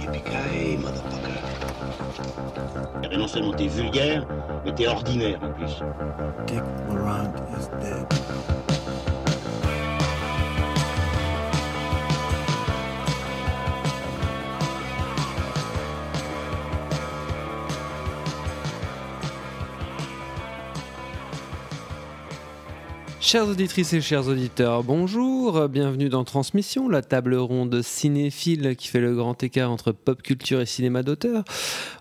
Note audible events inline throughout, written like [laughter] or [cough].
Yippee-ki-yay, motherfucker. Et non seulement t'es vulgaire, mais t'es ordinaire en plus. Dick Laurent is dead. Chères auditrices et chers auditeurs, bonjour, bienvenue dans Transmission, la table ronde cinéphile qui fait le grand écart entre pop culture et cinéma d'auteur.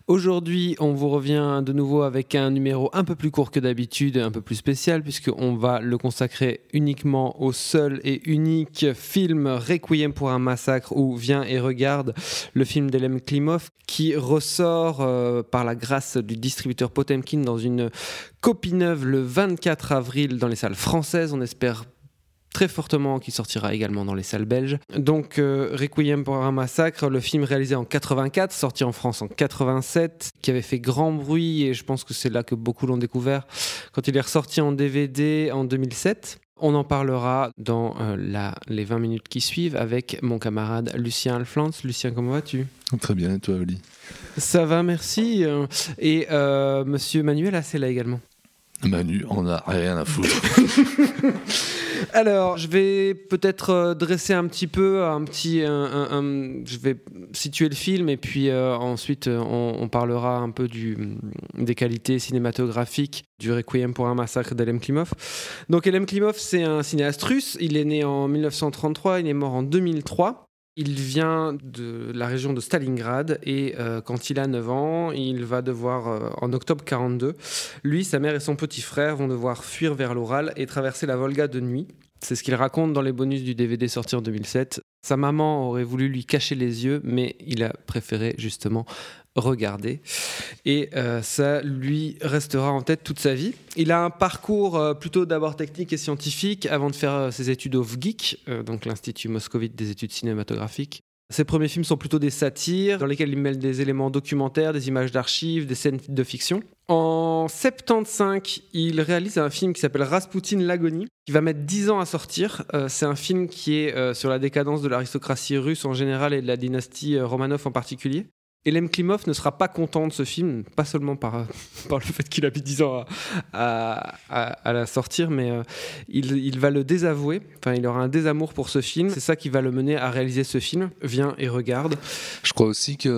Aujourd'hui, on vous revient de nouveau avec un numéro un peu plus court que d'habitude, un peu plus spécial, puisqu'on va le consacrer uniquement au seul et unique film Requiem pour un massacre ou Viens et regarde, le film d'Elem Klimov, qui ressort euh, par la grâce du distributeur Potemkin dans une copie neuve le 24 avril dans les salles françaises. On espère très fortement qu'il sortira également dans les salles belges. Donc euh, Requiem pour un massacre, le film réalisé en 84, sorti en France en 87, qui avait fait grand bruit et je pense que c'est là que beaucoup l'ont découvert quand il est ressorti en DVD en 2007. On en parlera dans euh, la- les 20 minutes qui suivent avec mon camarade Lucien Alflans. Lucien, comment vas-tu? Très bien, et toi, Oli? Ça va, merci. Et euh, monsieur Manuel Assela également. Manu, on a rien à foutre. [laughs] Alors, je vais peut-être euh, dresser un petit peu un petit, un- un- un- je vais situer le film et puis euh, ensuite euh, on, on parlera un peu du, des qualités cinématographiques du Requiem pour un massacre d'Elem Klimov. Donc Elem Klimov, c'est un cinéaste russe. Il est né en 1933, il est mort en 2003. Il vient de la région de Stalingrad et euh, quand il a 9 ans, il va devoir, euh, en octobre 42, lui, sa mère et son petit frère vont devoir fuir vers l'Oral et traverser la Volga de nuit. C'est ce qu'il raconte dans les bonus du DVD sorti en 2007. Sa maman aurait voulu lui cacher les yeux, mais il a préféré justement regarder. Et euh, ça lui restera en tête toute sa vie. Il a un parcours euh, plutôt d'abord technique et scientifique avant de faire euh, ses études au VGIC, donc l'Institut moscovite des études cinématographiques. Ses premiers films sont plutôt des satires, dans lesquels il mêle des éléments documentaires, des images d'archives, des scènes de fiction. En 75, il réalise un film qui s'appelle Rasputin l'agonie, qui va mettre 10 ans à sortir. C'est un film qui est sur la décadence de l'aristocratie russe en général et de la dynastie Romanov en particulier. Elem Klimov ne sera pas content de ce film, pas seulement par, [laughs] par le fait qu'il a mis 10 ans à, à- à- à la sortir, mais euh, il, il va le désavouer. Enfin, il aura un désamour pour ce film. C'est ça qui va le mener à réaliser ce film. Viens et regarde. Je crois aussi qu'il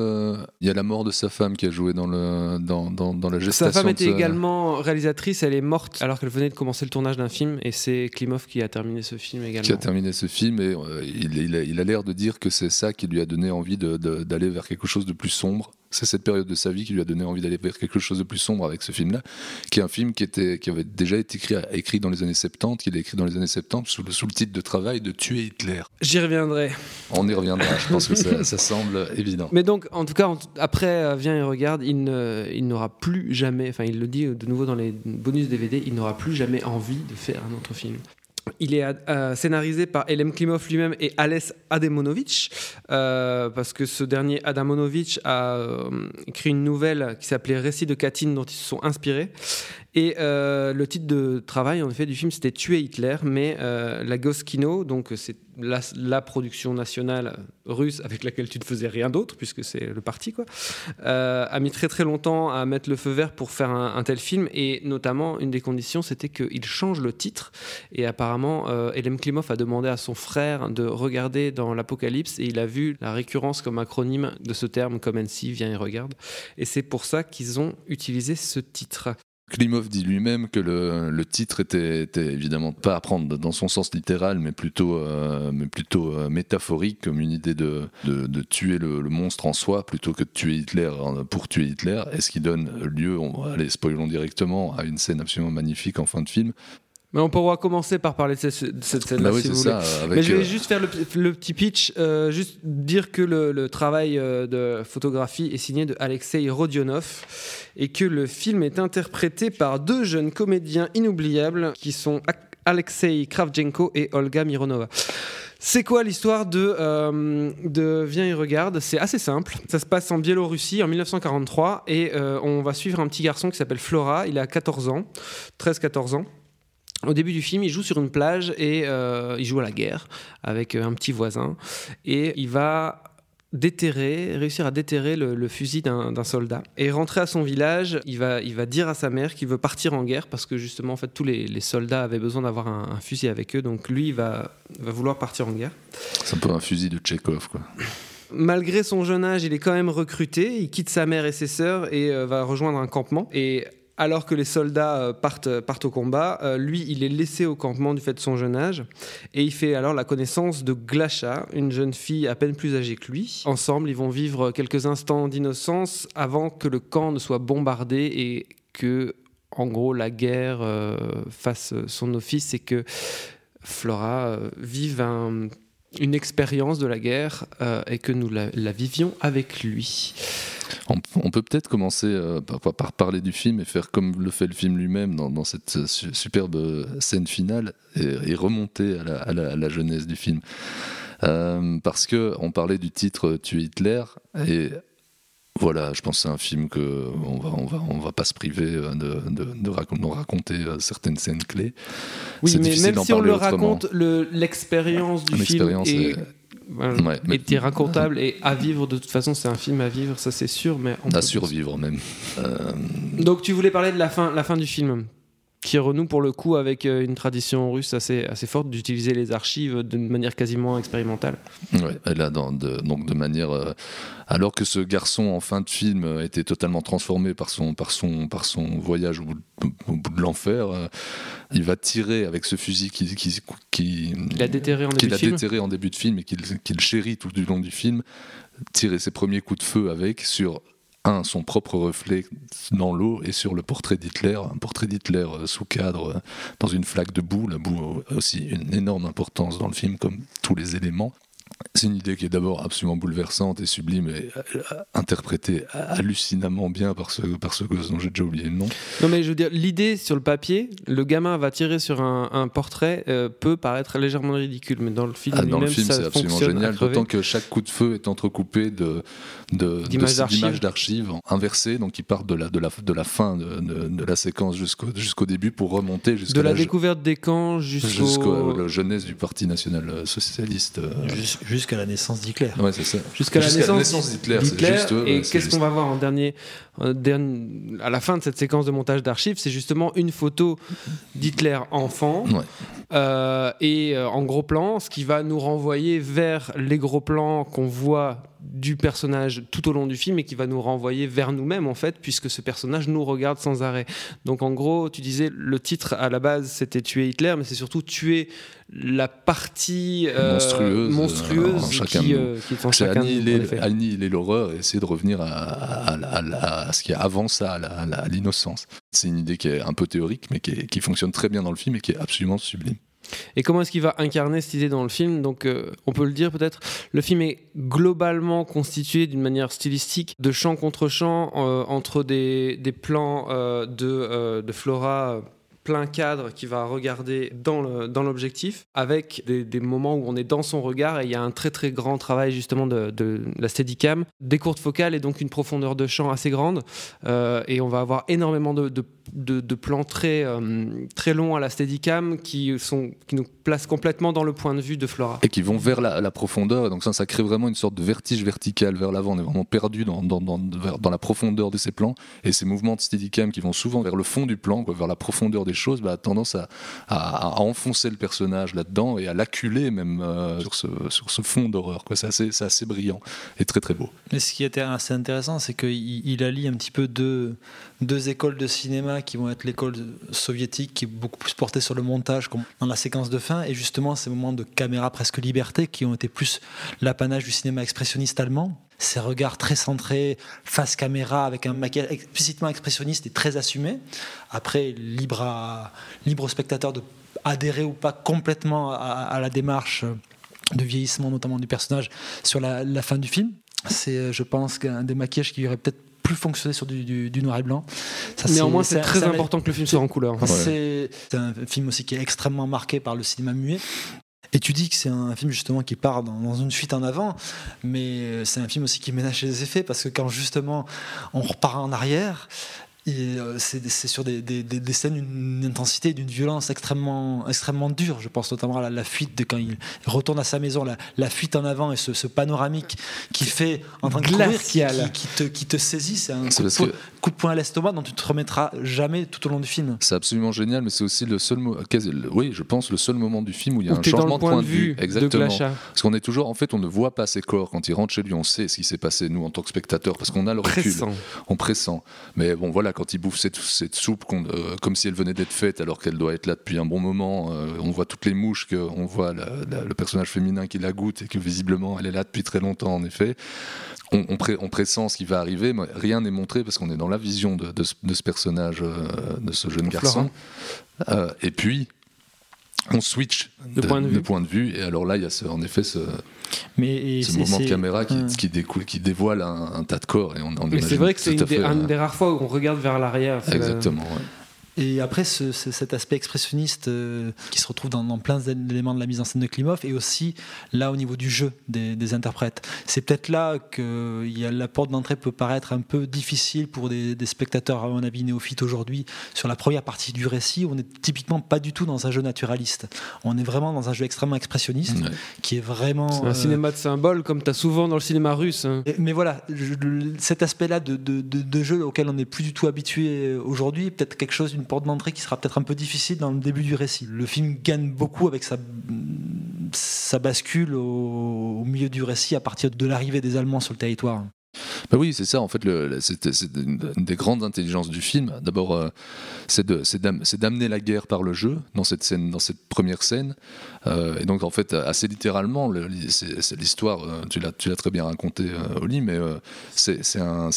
y a la mort de sa femme qui a joué dans, le, dans, dans, dans la gestation. Sa femme était ce- également réalisatrice. Elle est morte alors qu'elle venait de commencer le tournage d'un film, et c'est Klimov qui a terminé ce film également. qui a terminé ce film et euh, il, il a- l'air de dire que c'est ça qui lui a donné envie d'aller vers quelque chose de plus sombre. C'est cette période de sa vie qui lui a donné envie d'aller vers quelque chose de plus sombre avec ce film-là, qui est un film qui, était, qui avait déjà été écrit, écrit dans les années 70, qu'il a écrit dans les années 70 sous le, sous le titre de travail de Tuer Hitler. J'y reviendrai. On y reviendra, je pense que ça, ça semble évident. Mais donc, en tout cas, après euh, Viens et regarde, il ne- il n'aura plus jamais, enfin, il le dit de nouveau dans les bonus DVD, il n'aura plus jamais envie de faire un autre film. Il est euh, scénarisé par Elem Klimov lui-même et Ales Ademonovitch, euh, parce que ce dernier Adamonovitch a euh, écrit une nouvelle qui s'appelait Récit de Katyn dont ils se sont inspirés. Et euh, le titre de travail, en effet, du film, c'était Tuer Hitler, mais euh, la Goskino, donc c'est la, production nationale russe avec laquelle tu ne faisais rien d'autre, puisque c'est le parti, quoi, euh, a mis très très longtemps à mettre le feu vert pour faire un, un tel film. Et notamment, une des conditions, c'était qu'il change le titre. Et apparemment, euh, Elem Klimov a demandé à son frère de regarder dans l'Apocalypse, et il a vu la récurrence comme acronyme de ce terme, comme NC, viens et regarde. Et c'est pour ça qu'ils ont utilisé ce titre. Klimov dit lui-même que le, titre était, évidemment pas à prendre dans son sens littéral, mais plutôt, euh, euh, métaphorique, comme une idée de, tuer le, monstre en soi plutôt que de tuer Hitler euh, pour tuer Hitler, et ce qui donne lieu, aller spoilons directement, à une scène absolument magnifique en fin de film. Mais on pourra commencer par parler de cette, scène-là, Bah oui, si vous voulez. ça. Mais je vais euh, juste faire le, le petit pitch, euh, juste dire que le, le travail euh, de photographie est signé de Alexei Rodionov et que le film est interprété par deux jeunes comédiens inoubliables qui sont Alexei Kravchenko et Olga Mironova. C'est quoi l'histoire de, euh, de Viens et regarde? C'est assez simple. Ça se passe en Biélorussie en 1943 et euh, on va suivre un petit garçon qui s'appelle Flora. Il a 14 ans, 13-14 ans. Au début du film, il joue sur une plage et euh, il joue à la guerre avec euh, un petit voisin. Et il va déterrer, réussir à déterrer le, le fusil d'un soldat. Et rentrer à son village, il va, il va dire à sa mère qu'il veut partir en guerre parce que justement, en fait, tous les, les soldats avaient besoin d'avoir un, un fusil avec eux. Donc lui, il va, va vouloir partir en guerre. C'est un peu un fusil de Tchekhov, quoi. Malgré son jeune âge, il est quand même recruté. Il quitte sa mère et ses sœurs et euh, va rejoindre un campement. Et alors que les soldats euh, partent, partent au combat, euh, lui, il est laissé au campement du fait de son jeune âge. Et il fait alors la connaissance de Glasha, une jeune fille à peine plus âgée que lui. Ensemble, ils vont vivre quelques instants d'innocence avant que le camp ne soit bombardé et que, en gros, la guerre euh, fasse son office et que Flora euh, vive un- une expérience de la guerre euh, et que nous la, vivions avec lui. On, peut peut-être commencer euh, par, par- par parler du film et faire comme le fait le film lui-même dans, cette euh, su- superbe scène finale et, remonter à la, jeunesse du film. Parce que on parlait du titre Tuer Hitler et voilà, je pense que c'est un film que on va, on va, on va pas se priver euh, de, de, de racon- de raconter euh, certaines scènes clés. Oui, C'est mais même si on le raconte, le- l'expérience du film L'expérience est, est- voilà, Ouais, mais- était racontable et à vivre. De toute façon, c'est un film à vivre, ça c'est sûr. Mais on À survivre même. Euh, Donc tu voulais parler de la fin, la fin du film qui renoue pour le coup avec euh, une tradition russe assez, assez forte d'utiliser les archives d'une manière quasiment expérimentale. Ouais, et là, dans, de, donc de manière. euh, alors que ce garçon en fin de film était totalement transformé par son, par son, par son voyage au bout de, l'enfer, euh, il va tirer avec ce fusil qui, qui, qui, Il a déterré en début qu'il de a film. déterré en début de film et qu'il qu'il chérit tout du long du film, tirer ses premiers coups de feu avec sur un son propre reflet dans l'eau et sur le portrait d'Hitler, un portrait d'Hitler euh, sous cadre euh, dans une flaque de boue, la boue a aussi une énorme importance dans le film comme tous les éléments. C'est une idée qui est d'abord absolument bouleversante et sublime et euh, interprétée hallucinamment bien par ce, par ce gosse dont j'ai déjà oublié le nom. Non mais je veux dire, l'idée sur le papier, le gamin va tirer sur un, un portrait, euh, peut paraître légèrement ridicule, mais dans le film Ah, dans le film, ça c'est absolument génial, d'autant que chaque coup de feu est entrecoupé de, de, D'images de- d'archives. d'images d'archives inversées, donc qui partent de la, de la, de la fin de, de- de la séquence jusqu'au jusqu'au début pour remonter jusqu'à De la découverte des camps jusqu'au... jusqu'à la jeunesse du Parti national euh, socialiste. euh. Jus- Jusqu'à la naissance d'Hitler. Ouais, c'est ça. Jusqu'à la naissance, d'Hitler. et qu'est-ce qu'on va voir en dernier, en dernier- À la fin de cette séquence de montage d'archives, c'est justement une photo d'Hitler enfant. Ouais. euh, et euh, en gros plan, ce qui va nous renvoyer vers les gros plans qu'on voit du personnage tout au long du film et qui va nous renvoyer vers nous-mêmes en fait, puisque ce personnage nous regarde sans arrêt. Donc en gros, tu disais le titre à la base c'était tuer Hitler, mais c'est surtout tuer la partie euh, Monstrueuse, monstrueuse euh, qui, euh, qui est en chacun de nous, en annihiler, l'horreur et essayer de revenir à, à- à- à- ce qui est avant ça, à l'innocence. C'est une idée qui est un peu théorique, mais qui, est- qui fonctionne très bien dans le film et qui est absolument sublime. Et comment est-ce qu'il va incarner cette idée dans le film? Donc, euh, on peut le dire peut-être, le film est globalement constitué d'une manière stylistique de champ contre champ euh, entre des, plans euh, de, euh, de Flora plein cadre qui va regarder dans l'objectif avec des, moments où on est dans son regard et il y a un très très grand travail justement de, la steadicam, des courtes focales et donc une profondeur de champ assez grande Euh, et on va avoir énormément de, plans très, euh, très longs à la steadicam qui, sont, qui nous placent complètement dans le point de vue de Flora. Et qui vont vers la, la profondeur, donc ça, ça crée vraiment une sorte de vertige vertical vers l'avant. On est vraiment perdu dans, dans, dans, dans la profondeur de ces plans. Et ces mouvements de steadicam qui vont souvent vers le fond du plan, vers la profondeur des choses, bah, a tendance à, à- enfoncer le personnage là-dedans et à l'acculer même euh, sur, ce, sur ce fond d'horreur. C'est assez, assez brillant et très très beau. Mais ce qui était assez intéressant, c'est qu'il il allie un petit peu deux, deux écoles de cinéma qui vont être l'école soviétique, qui est beaucoup plus portée sur le montage, comme dans la séquence de fin, et justement ces moments de caméra presque liberté qui ont été plus l'apanage du cinéma expressionniste allemand. Ces regards très centrés, face caméra, avec un maquillage explicitement expressionniste et très assumé. Après, libre, à, libre au spectateur de adhérer ou pas complètement à, la démarche de vieillissement, notamment du personnage, sur la, la fin du film. C'est, euh, je pense, qu'un des maquillages qui aurait peut-être plus fonctionné sur du, du- du noir et blanc. Ça, Néanmoins, c'est très un- important que le film soit en couleur. C'est un film aussi qui est extrêmement marqué par le cinéma muet. Et tu dis que c'est un film justement qui part dans, dans une fuite en avant, mais c'est un film aussi qui ménage les effets parce que quand justement on repart en arrière, Et euh, c'est c'est sur des, des- des- des scènes d'une intensité, d'une violence extrêmement, extrêmement dure. Je pense notamment à la, la fuite de quand il retourne à sa maison, la, la fuite en avant et ce, ce panoramique qui fait en train de courir, qui, te, qui te saisit. C'est un C'est coup de, poing, que- coup de poing à l'estomac dont tu te remettras jamais tout au long du film. C'est absolument génial, mais c'est aussi le seul, mo- quasi- le- oui, je pense le seul moment du film où il y a Où un changement le point de vue de Exactement. Glacha. Parce qu'on est toujours, en fait, on ne voit pas ses corps quand il rentre chez lui. On sait ce qui s'est passé nous en tant que spectateurs, parce qu'on a le recul, Pressant. on pressent. Mais bon, voilà, quand il bouffe cette, cette soupe, euh, comme si elle venait d'être faite, alors qu'elle doit être là depuis un bon moment. euh, on voit toutes les mouches, que, on voit la- la- le personnage féminin qui la goûte et que visiblement elle est là depuis très longtemps, en effet. On, on, pré- on pressent ce qui va arriver, mais rien n'est montré parce qu'on est dans la vision de, de ce, de ce personnage, euh, de ce jeune garçon. Et puis, on switch De point de vue. point de vue, et alors là, il y a ce- en effet ce, Mais ce mouvement de caméra qui, qui, découle, qui dévoile un, un tas de corps. Et on, c'est vrai que c'est une des, fait, une des rares fois où on regarde vers l'arrière. Exactement. ouais. Et après, ce- ce- cet aspect expressionniste euh, qui se retrouve dans, dans plein d'éléments de la mise en scène de Klimov et aussi là au niveau du jeu des, des interprètes. C'est peut-être là que il y a, la porte d'entrée peut paraître un peu difficile pour des, des spectateurs, à mon avis, néophytes aujourd'hui. Sur la première partie du récit, on n'est typiquement pas du tout dans un jeu naturaliste. On est vraiment dans un jeu extrêmement expressionniste Ouais. qui est vraiment. C'est un euh, cinéma de symbole comme tu as souvent dans le cinéma russe. hein. et- Mais voilà, je- cet aspect-là de, de, de- de jeu auquel on n'est plus du tout habitué aujourd'hui, est peut-être quelque chose, une porte d'entrée qui sera peut-être un peu difficile dans le début du récit. Le film gagne beaucoup avec sa, bascule au milieu du récit à partir de l'arrivée des Allemands sur le territoire. Bah oui, c'est ça. En fait, c'est une, des grandes intelligences du film. D'abord, euh, c'est d'amener la guerre par le jeu dans cette première scène. Euh, et donc, en fait, assez littéralement, le- c'est l'histoire. euh, tu l'as, très bien raconté, Oli, mais c'est un,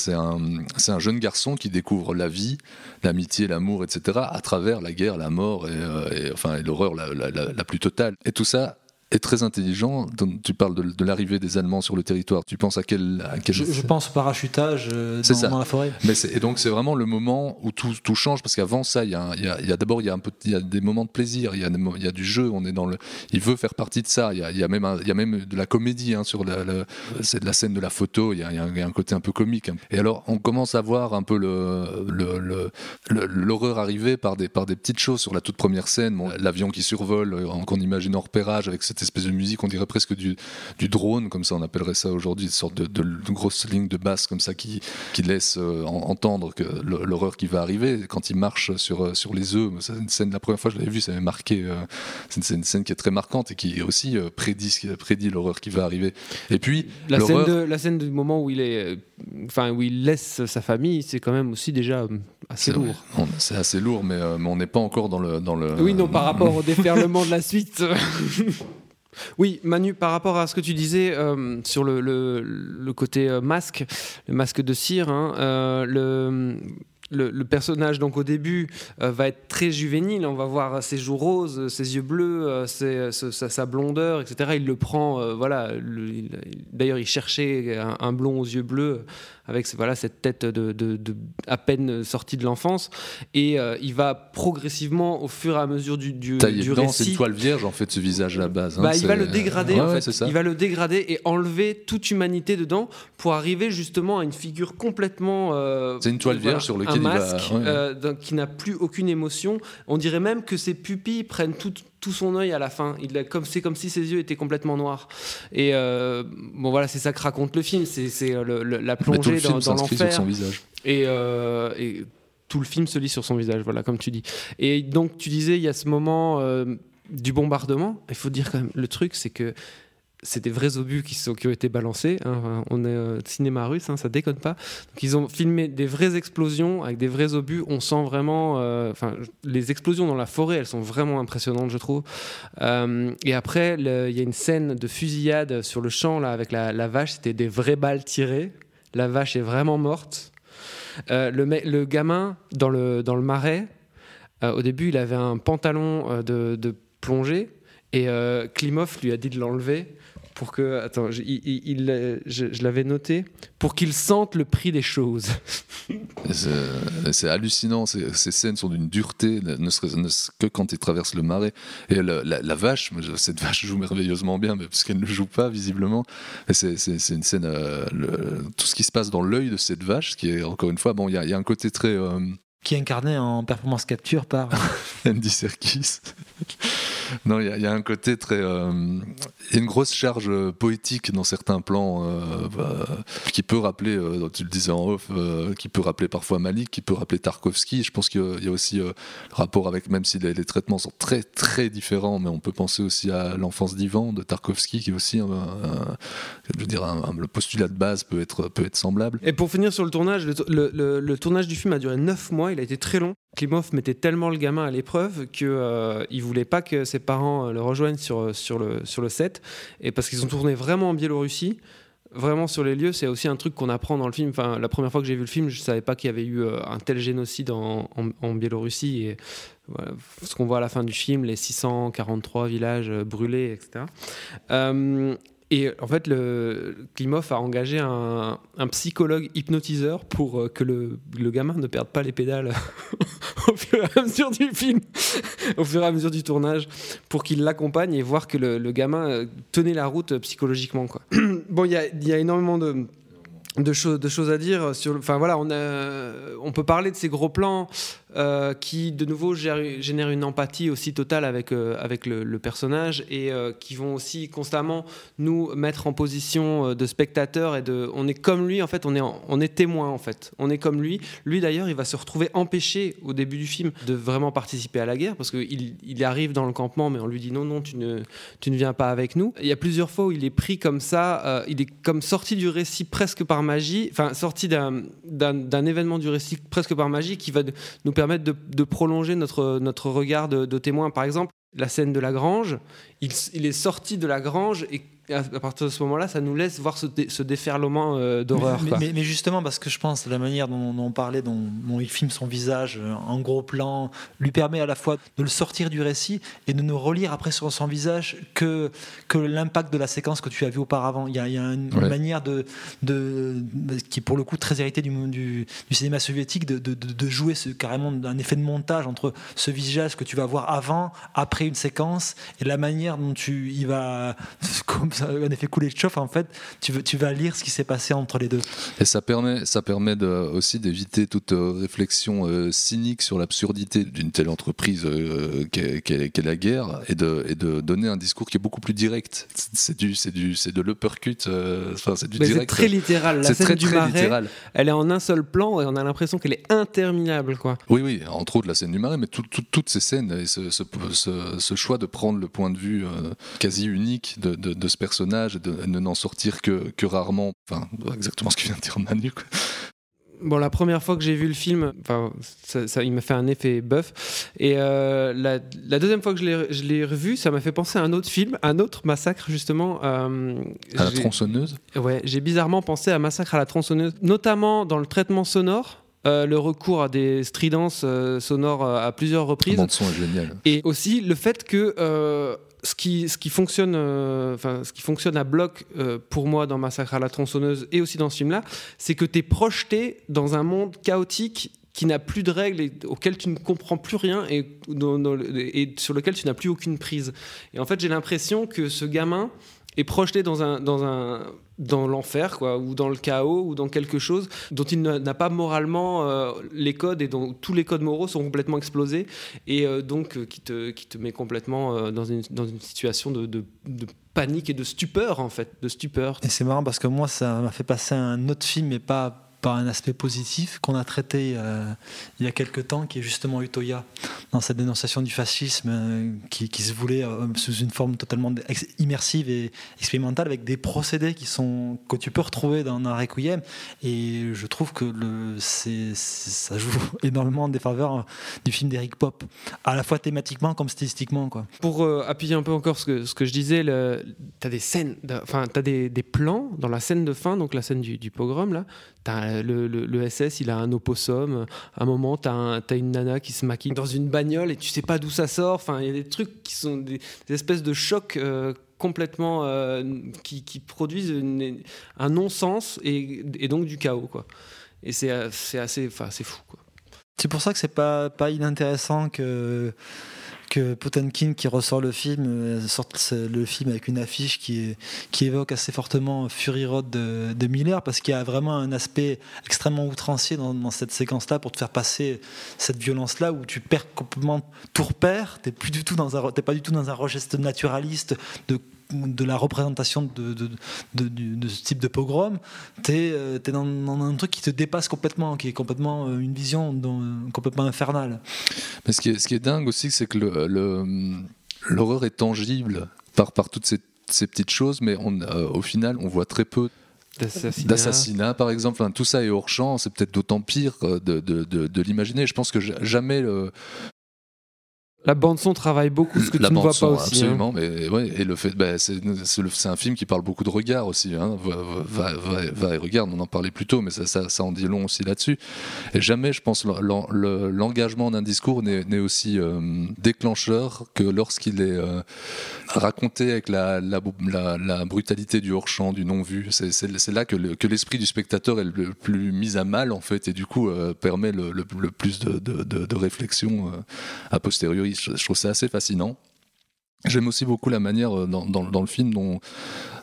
jeune garçon qui découvre la vie, l'amitié, l'amour, etc. à travers la guerre, la mort et, enfin l'horreur la- la plus totale. Et tout ça est très intelligent. Tu parles de, de l'arrivée des Allemands sur le territoire. Tu penses à quel, à quel Je, je pense au parachutage euh, dans, ça. dans la forêt. mais et donc c'est vraiment le moment où tout, tout change parce qu'avant ça il y a, d'abord il y a un peu il y a des moments de plaisir il y a, des mo- il y a du jeu on est dans le il veut faire partie de ça il y a, y même un- y a même de la comédie hein, sur la, la- c'est de la scène de la photo il y, a, un- côté un peu comique hein. et alors on commence à voir un peu le le- le- le- l'horreur arriver par des par des petites choses sur la toute première scène bon, l'avion qui survole euh, qu'on imagine en repérage avec cette espèce de musique on dirait presque du, du drone comme ça on appellerait ça aujourd'hui une sorte de, de, de grosse ligne de basse comme ça qui qui laisse euh, en- entendre que l'horreur qui va arriver quand il marche sur, euh, sur les œufs. C'est une scène, la première fois que je l'avais vu, ça m'avait marqué. euh, c'est une, scène qui est très marquante et qui aussi euh, prédit, prédit l'horreur qui va arriver. Et puis, La scène, de, la scène du moment où il est, enfin où il laisse sa famille, c'est quand même aussi déjà assez lourd. c'est assez lourd, mais, mais on n'est pas encore dans le. Dans le Oui, non, par rapport au déferlement de la suite. [laughs] Oui, Manu, par rapport à ce que tu disais euh, sur le, le- côté euh, masque, le masque de cire, hein, euh, le, le, personnage donc au début va être très juvénile. On va voir ses joues roses, ses yeux bleus, sa, blondeur, etc. Il le prend, voilà. le- il- D'ailleurs, il cherchait un blond aux yeux bleus avec voilà cette tête de, de- de- à peine sortie de l'enfance, et euh, il va progressivement au fur et à mesure du, du, du dedans, c'est une toile vierge en fait, ce visage à la base. hein, Bah, il va le dégrader Ouais, en fait. Il va le dégrader et enlever toute humanité dedans pour arriver justement à une figure complètement. euh, C'est une toile vierge sur laquelle un il va- masque, ouais. euh, qui n'a plus aucune émotion. On dirait même que ses pupilles prennent tout, tout son œil à la fin. Il a comme c'est comme si ses yeux étaient complètement noirs. Et euh, bon voilà, c'est ça que raconte le film. C'est euh, la plongée dans, dans l'enfer. son visage. Et, euh, et tout le film se lit sur son visage, voilà, comme tu dis. Et donc, tu disais, il y a ce moment euh, du bombardement. Il faut dire quand même, le truc, c'est que c'est des vrais obus qui, ont été balancés. hein. On est euh, cinéma russe, hein, ça déconne pas. Ils ont filmé des vraies explosions avec des vrais obus. On sent vraiment. euh, les explosions dans la forêt, elles sont vraiment impressionnantes, je trouve. Euh, et après, il y a une scène de fusillade sur le champ là, avec la, vache. C'était des vraies balles tirées. La vache est vraiment morte. Euh, le, gamin dans le, marais, au début, il avait un pantalon de, plongée et Klimov lui a dit de l'enlever pour que. Attends, je, il, je, l'avais noté. Pour qu'il sente le prix des choses. [laughs] C'est hallucinant. Ces, scènes sont d'une dureté, ne serait-ce que quand il traverse le marais. Et la, vache, cette vache joue merveilleusement bien, mais parce qu'elle ne joue pas visiblement. C'est une scène. Euh, tout ce qui se passe dans l'œil de cette vache, qui est encore une fois, bon, il y, y, a un côté très. Euh, qui est incarné en performance capture par [laughs] Andy Serkis. [laughs] non, il y, a un côté très. Euh, une grosse charge euh, poétique dans certains plans euh, bah, qui peut rappeler, tu le disais en off, qui peut rappeler parfois Malik, qui peut rappeler Tarkovsky. Je pense qu'il y a aussi le rapport avec, même si les, traitements sont très très différents, mais on peut penser aussi à l'enfance d'Ivan de Tarkovsky, qui est aussi, je veux dire, le postulat de base peut être, peut être semblable. Et pour finir sur le tournage, le, le tournage du film a duré 9 mois, il a été très long. Klimov mettait tellement le gamin à l'épreuve qu'il euh, ne voulait pas que ses parents euh, le rejoignent sur, euh, sur, le, sur le set. Et parce qu'ils ont tourné vraiment en Biélorussie, vraiment sur les lieux, c'est aussi un truc qu'on apprend dans le film. Enfin, la première fois que j'ai vu le film, je ne savais pas qu'il y avait eu un tel génocide en, en, Biélorussie. Et ce qu'on voit à la fin du film, les 643 villages brûlés, etc. Et en fait, le, Klimov a engagé un, psychologue hypnotiseur pour euh, que le, gamin ne perde pas les pédales [laughs] au fur et à mesure du film, au fur et à mesure du tournage, pour qu'il l'accompagne et voir que le, gamin euh, tenait la route psychologiquement. Quoi. [clears throat] bon, il y, a, énormément de choses, à dire enfin voilà on peut parler de ces gros plans euh, qui de nouveau génèrent une empathie aussi totale avec, euh, avec le, personnage et euh, qui vont aussi constamment nous mettre en position de spectateur et de on est comme lui en fait on est on est témoin en fait. On est comme lui. Lui d'ailleurs il va se retrouver empêché au début du film de vraiment participer à la guerre parce qu'il il arrive dans le campement mais on lui dit non non tu ne tu ne viens pas avec nous. Il y a plusieurs fois où il est pris comme ça il est comme sorti du récit presque par magie enfin sorti d'un événement du récit presque par magie qui va nous permettre permettre de, prolonger notre, notre regard de, de, témoin. Par exemple, la scène de la grange, il, il est sorti de la grange et à partir de ce moment-là, ça nous laisse voir ce, ce déferlement euh, d'horreur. Mais, mais, justement, parce que je pense la manière dont, on parlait, dont, il filme son visage euh, en gros plan, lui permet à la fois de le sortir du récit et de ne relire après sur son visage que, que l'impact de la séquence que tu as vue auparavant. Il y a, il y a une, manière de, de, qui est pour le coup très héritée du, du, du cinéma soviétique de, de, jouer ce, carrément un effet de montage entre ce visage que tu vas voir avant, après une séquence et la manière dont tu y vas [laughs] comme un effet couler de chauffe, en fait, tu, veux, tu vas lire ce qui s'est passé entre les deux. Et ça permet, ça permet de, aussi d'éviter toute euh, réflexion euh, cynique sur l'absurdité d'une telle entreprise euh, qu'est la guerre et de, et de donner un discours qui est beaucoup plus direct. C'est du, c'est du, c'est de l'uppercut. Enfin, c'est du direct. C'est très littéral. La scène très, du marais, littéral. elle est en un seul plan et on a l'impression qu'elle est interminable, quoi. Oui, oui. Entre autres la scène du marais, mais toutes ces scènes et ce, ce, choix de prendre le point de vue quasi unique de, de, de ce personnage et de, ne n'en sortir que, que, rarement. Enfin, exactement ce que vient de dire Manu. Bon, la première fois que j'ai vu le film, enfin, ça, il m'a fait un effet bœuf. Et euh, la, la, deuxième fois que je l'ai revu, ça m'a fait penser à un autre film, un autre massacre justement. Euh, à la tronçonneuse? Ouais, j'ai bizarrement pensé à Massacre à la tronçonneuse, notamment dans le traitement sonore. Euh, le recours à des stridences sonores à plusieurs reprises. Le son est génial. Et aussi le fait que ce qui, fonctionne, euh, ce qui fonctionne à bloc euh, pour moi dans Massacre à la tronçonneuse et aussi dans ce film-là, c'est que tu es projeté dans un monde chaotique qui n'a plus de règles et auquel tu ne comprends plus rien et sur lequel tu n'as plus aucune prise. Et en fait, j'ai l'impression que ce gamin est projeté dans un, dans un dans l'enfer ou dans le chaos ou dans quelque chose dont il n'a pas moralement euh, les codes et dont tous les codes moraux sont complètement explosés et euh, donc euh, qui te qui te met complètement dans une dans une situation de, de, de, panique et de stupeur en fait de stupeur. Et c'est marrant parce que moi ça m'a fait passer un autre film mais pas par un aspect positif qu'on a traité euh, il y a quelques temps, qui est justement Utoya, dans cette dénonciation du fascisme euh, qui, se voulait euh, sous une forme totalement immersive et expérimentale, avec des procédés qui sont, que tu peux retrouver dans un requiem. Et je trouve que le, ça joue [laughs] énormément en défaveur du film d'Eric Pop, à la fois thématiquement comme stylistiquement. Quoi. Pour appuyer un peu encore ce que, ce que je disais, tu as des scènes, enfin, tu as des, des, plans dans la scène de fin, donc la scène du, du pogrom, là, T'as le, le, SS, il a un opossum. À un moment, t'as as une nana qui se maquille dans une bagnole et tu sais pas d'où ça sort. Enfin, il y a des trucs qui sont des, espèces de chocs euh, complètement euh, qui, qui, produisent un non-sens et, et, donc du chaos, quoi. Et c'est assez, enfin, fou. C'est pour ça que c'est pas, pas inintéressant que que Potemkin qui ressort le film euh, sorte le film avec une affiche qui, évoque assez fortement Fury Road de, Miller parce qu'il y a vraiment un aspect extrêmement outrancier dans, cette séquence-là pour te faire passer cette violence-là où tu perds complètement tout repère, t'es plus du tout dans un, pas du tout dans un registre naturaliste de de la représentation de, de, de, ce type de pogrom, tu es, euh, dans, un truc qui te dépasse complètement, qui est complètement euh, une vision complètement infernale. Mais ce qui est, ce qui est dingue aussi, c'est que l'horreur le, est tangible par, par toutes ces, ces petites choses, mais on, euh, au final, on voit très peu d'assassinats par exemple. Tout ça est hors champ c'est peut-être d'autant pire de, de, de l'imaginer. Je pense que jamais le, la bande son travaille beaucoup, ce que tu ne vois pas aussi. Hein. Absolument, mais ouais, et le fait, bah, c'est un film qui parle beaucoup de regard aussi. Hein. Va, va, va, et regarde, on en parlait plus tôt, mais ça, ça, ça en dit long aussi là-dessus. Et jamais, je pense, l'engagement d'un discours n'est aussi euh, déclencheur que lorsqu'il est euh, raconté avec la, la, la, brutalité du hors-champ, du non-vu. C'est là que l'esprit du spectateur est le plus mis à mal, en fait, et du coup euh, permet le, le, plus de, de, de, de réflexion a posteriori je, trouve ça assez fascinant. J'aime aussi beaucoup la manière euh, dans, dans, le film dont,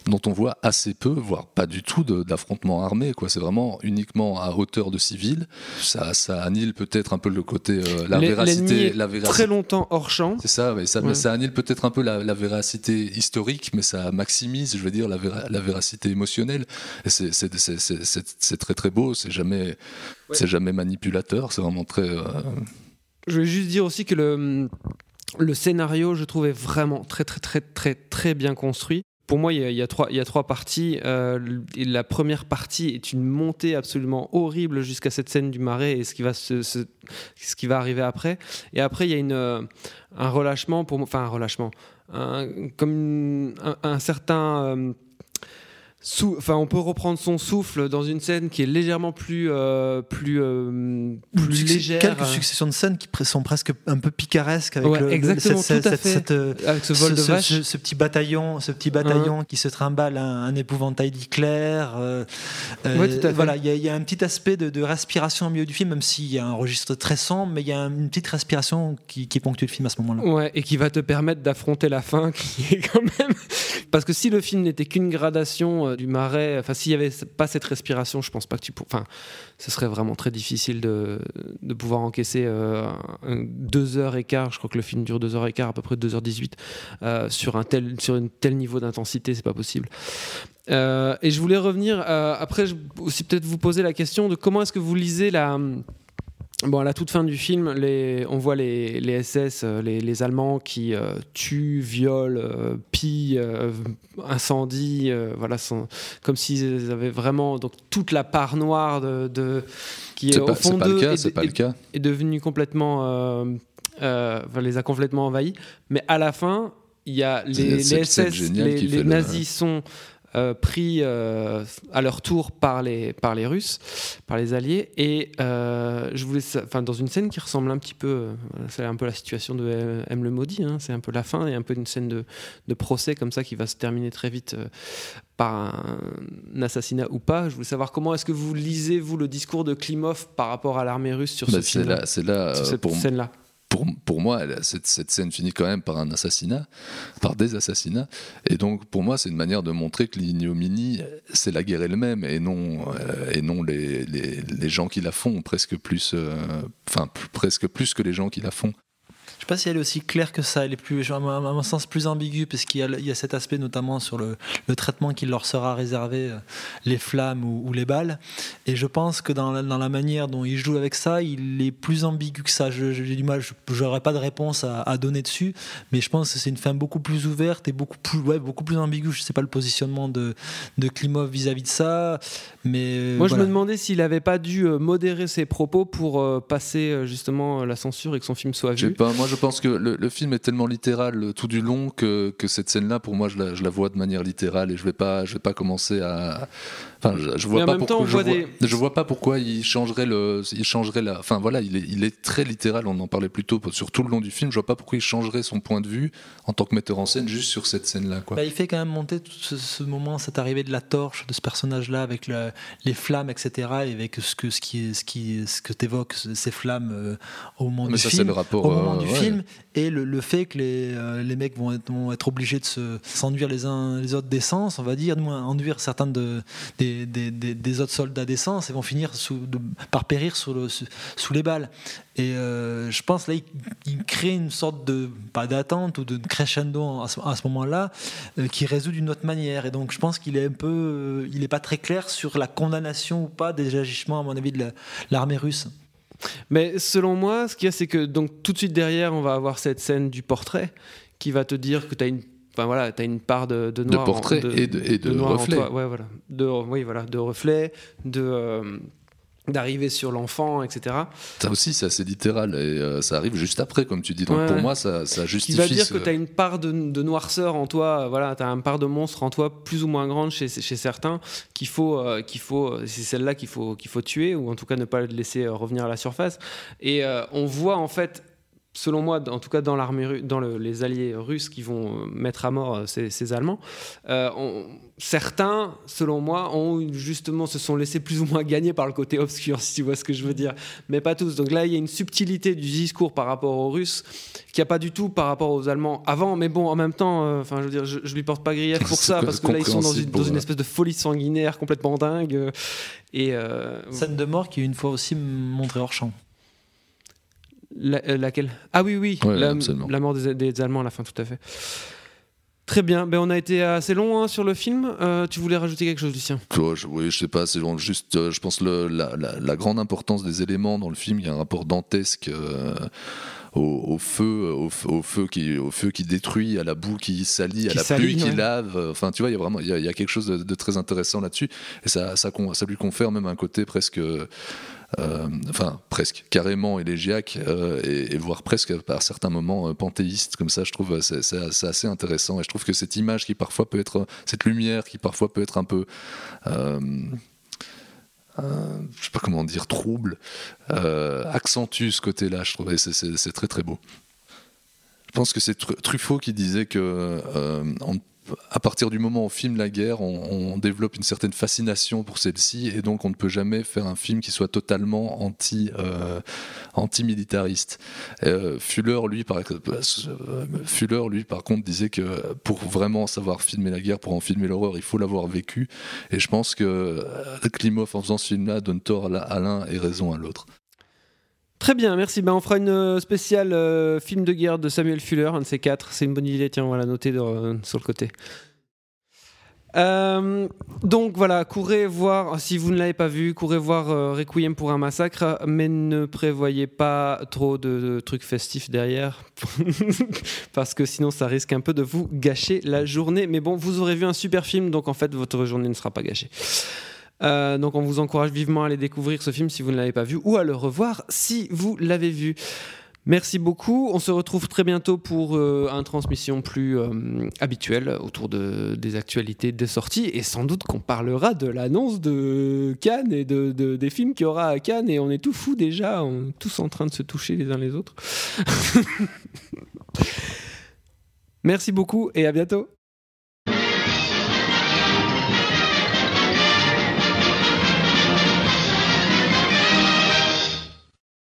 dont on voit assez peu, voire pas du tout d'affrontements armés. C'est vraiment uniquement à hauteur de civils. Ça, ça annule peut-être un peu le côté euh, la, véracité, la véracité. Très longtemps hors champ. C'est ça, mais ça, mais ça annule peut-être un peu la, véracité historique, mais ça maximise, je veux dire, la, la véracité émotionnelle. C'est très très beau. C'est jamais, c'est jamais manipulateur. C'est vraiment très. Euh, je vais juste dire aussi que le, scénario, je trouvais vraiment très, très, très, très, très bien construit. Pour moi, il y a, trois, il y a trois parties. Euh, la première partie est une montée absolument horrible jusqu'à cette scène du marais et ce qui va, se, ce qui va arriver après. Et après, il y a une, euh, un relâchement, pour, enfin un relâchement, comme un, certain... Euh, enfin, on peut reprendre son souffle dans une scène qui est légèrement plus, euh, plus, euh, plus légère. Quelques successions de scènes qui sont presque un peu picaresques avec le, exactement, cette, tout à fait. Euh, avec ce vol de vache. Ce, petit bataillon, ce petit bataillon qui se trimballe un, un épouvantail d'éclairs. voilà, il y, a un petit aspect de, respiration au milieu du film, même s'il y a un registre très sombre, mais il y a une petite respiration qui, qui ponctue le film à ce moment-là. Ouais, et qui va te permettre d'affronter la fin, [laughs] qui est quand même. Parce que si le film n'était qu'une gradation euh, du marais. Enfin, s'il n'y avait pas cette respiration, je pense pas que tu. Enfin, ce serait vraiment très difficile de, de pouvoir encaisser euh, deux heures et quart. Je crois que le film dure deux heures et quart, à peu près 2h18, euh, sur un tel sur un tel niveau d'intensité, c'est pas possible. et je voulais revenir après, aussi peut-être vous poser la question de comment est-ce que vous lisez la Bon, à la toute fin du film, les, on voit les, les SS, euh, les, les, Allemands qui euh, tuent, violent, euh, pillent, incendient, voilà, sont, comme s'ils avaient vraiment donc toute la part noire de, de qui est, au fond d'eux est, est, devenue complètement, les a complètement envahis. Mais à la fin, il y a les, les SS, les, nazis sont euh, pris euh, à leur tour par les, par les Russes, par les Alliés. Et euh, je voulais, enfin, dans une scène qui ressemble un petit peu, c'est un peu la situation de M. le Maudit, hein, c'est un peu la fin et un peu une scène de, de, procès comme ça qui va se terminer très vite par un, assassinat ou pas. Je voulais savoir comment est-ce que vous lisez, vous, le discours de Klimov par rapport à l'armée russe sur bah, ce film C'est là, cette scène-là pour, pour moi, cette, cette, scène finit quand même par un assassinat, par des assassinats. Et donc, pour moi, c'est une manière de montrer que l'ignominie, c'est la guerre elle-même et non, euh, et non les, les, les, gens qui la font, presque plus, euh, enfin, presque plus que les gens qui la font sais pas si elle est aussi claire que ça. Elle est plus, à mon sens, plus ambiguë parce qu'il y, y, a cet aspect notamment sur le, le traitement qui leur sera réservé, euh, les flammes ou, les balles. Et je pense que dans la, dans la, manière dont il joue avec ça, il est plus ambigu que ça. J'ai du mal, je n'aurais pas de réponse à, à, donner dessus, mais je pense que c'est une fin beaucoup plus ouverte et beaucoup plus, ouais, beaucoup plus ambiguë. Je sais pas le positionnement de, de Klimov vis-à-vis de ça, mais moi je me demandais s'il n'avait pas dû euh, modérer ses propos pour euh, passer justement la censure et que son film soit vu. Pas, moi je pense que le, film est tellement littéral tout du long que, que cette scène-là, pour moi, je la, je la, vois de manière littérale et je vais pas, je vais pas commencer à. Enfin, je, vois pas pourquoi. je, vois, je, vois, pas pourquoi il changerait le, il changerait la. Enfin voilà, il est, il est très littéral. On en parlait plus tôt sur tout le long du film. Je vois pas pourquoi il changerait son point de vue en tant que metteur en scène juste sur cette scène-là. Quoi. Bah, il fait quand même monter tout ce, moment, cette arrivée de la torche de ce personnage-là avec les flammes, etc. Et avec ce que ce qui, ce qui, ce que t'évoques ces flammes euh, au moment du film. Le rapport, au moment du euh, et le, fait que les, euh, les mecs vont être, obligés de se s'enduire les uns les autres d'essence, on va dire, enduire certains de, des, des, des, autres soldats d'essence et vont finir par périr sous, le, sous, les balles. Et euh, je pense là, il, crée une sorte de pas d'attente ou de crescendo à ce, à ce moment-là euh, qui résout d'une autre manière. Et donc je pense qu'il est un peu, il n'est pas très clair sur la condamnation ou pas des agissements à mon avis de l'armée russe. Mais selon moi, ce qu'il y a, c'est que donc tout de suite derrière, on va avoir cette scène du portrait qui va te dire que tu as une Enfin, voilà, as une part de, de noir. De portrait et de, et de, reflet. Ouais, voilà. De, oui, voilà, de reflet, de, euh, d'arriver sur l'enfant, etc. Ça aussi, c'est assez littéral et euh, ça arrive juste après, comme tu dis. Donc pour moi, ça, ça justifie. Qui va dire que tu as une part de, noirceur en toi, voilà, tu as une part de monstre en toi plus ou moins grande chez, chez certains qu'il faut, euh, qu'il faut c'est celle-là qu'il faut, qu'il faut tuer ou en tout cas ne pas laisser euh, revenir à la surface. Et on voit en fait selon moi, en tout cas dans l'armée, dans les alliés russes qui vont mettre à mort ces, Allemands, certains, selon moi, ont justement se sont laissés plus ou moins gagner par le côté obscur, [laughs] si tu vois ce que je veux dire. Mais pas tous. Donc là, il y a une subtilité du discours par rapport aux Russes qu'il n'y a pas du tout par rapport aux Allemands avant. Mais bon, en même temps, euh, enfin, je veux dire, je, lui porte pas grief pour ça parce que là, ils sont dans une, espèce de folie sanguinaire complètement dingue. Et euh, scène de mort qui est une fois aussi montrée hors champ. Euh, laquelle Ah oui, oui, la, mort des, des Allemands à la fin, tout à fait. Très bien, ben, on a été assez long hein, sur le film. Euh, tu voulais rajouter quelque chose, Lucien? Je, Oui, je sais pas, c'est juste, euh, je pense, le, la, grande importance des éléments dans le film. Il y a un rapport dantesque. Au, feu, au, feu qui, au feu qui détruit, à la boue qui salit, à la pluie qui lave. Enfin, tu vois, il y a vraiment, il y a, quelque chose de, très intéressant là-dessus, et ça, ça, ça, lui confère même un côté presque enfin presque carrément élégiaque euh, et, voire presque par certains moments euh, panthéiste comme ça je trouve c'est assez intéressant et je trouve que cette image qui parfois peut être cette lumière qui parfois peut être un peu je sais pas comment dire trouble accentue ce côté là je trouve c'est très très beau. Je pense que c'est Truffaut qui disait que à partir du moment où on filme la guerre, on, développe une certaine fascination pour celle-ci, et donc on ne peut jamais faire un film qui soit totalement euh, anti-militariste. Euh, Fuller, lui, par, euh, Fuller, lui, par contre, disait que pour vraiment savoir filmer la guerre, pour en filmer l'horreur, il faut l'avoir vécu. Et je pense que Klimov, en faisant ce film-là, donne tort à l'un et raison à l'autre. Très bien, merci. Ben, on fera une euh, spéciale euh, film de guerre de Samuel Fuller, un de ces quatre. C'est une bonne idée, tiens, on va la noter euh, sur le côté. donc voilà, courez voir, si vous ne l'avez pas vu, courez voir Requiem pour un massacre, mais ne prévoyez pas trop de, trucs festifs derrière, [laughs] parce que sinon ça risque un peu de vous gâcher la journée. Mais bon, vous aurez vu un super film, donc en fait votre journée ne sera pas gâchée. Euh, donc on vous encourage vivement à aller découvrir ce film si vous ne l'avez pas vu ou à le revoir si vous l'avez vu. Merci beaucoup. On se retrouve très bientôt pour euh, une transmission plus euh, habituelle autour de, des actualités des sorties. Et sans doute qu'on parlera de l'annonce de Cannes et de, des films qu'il y aura à Cannes. Et on est tout fous déjà, on est tous en train de se toucher les uns les autres. [laughs] Merci beaucoup et à bientôt.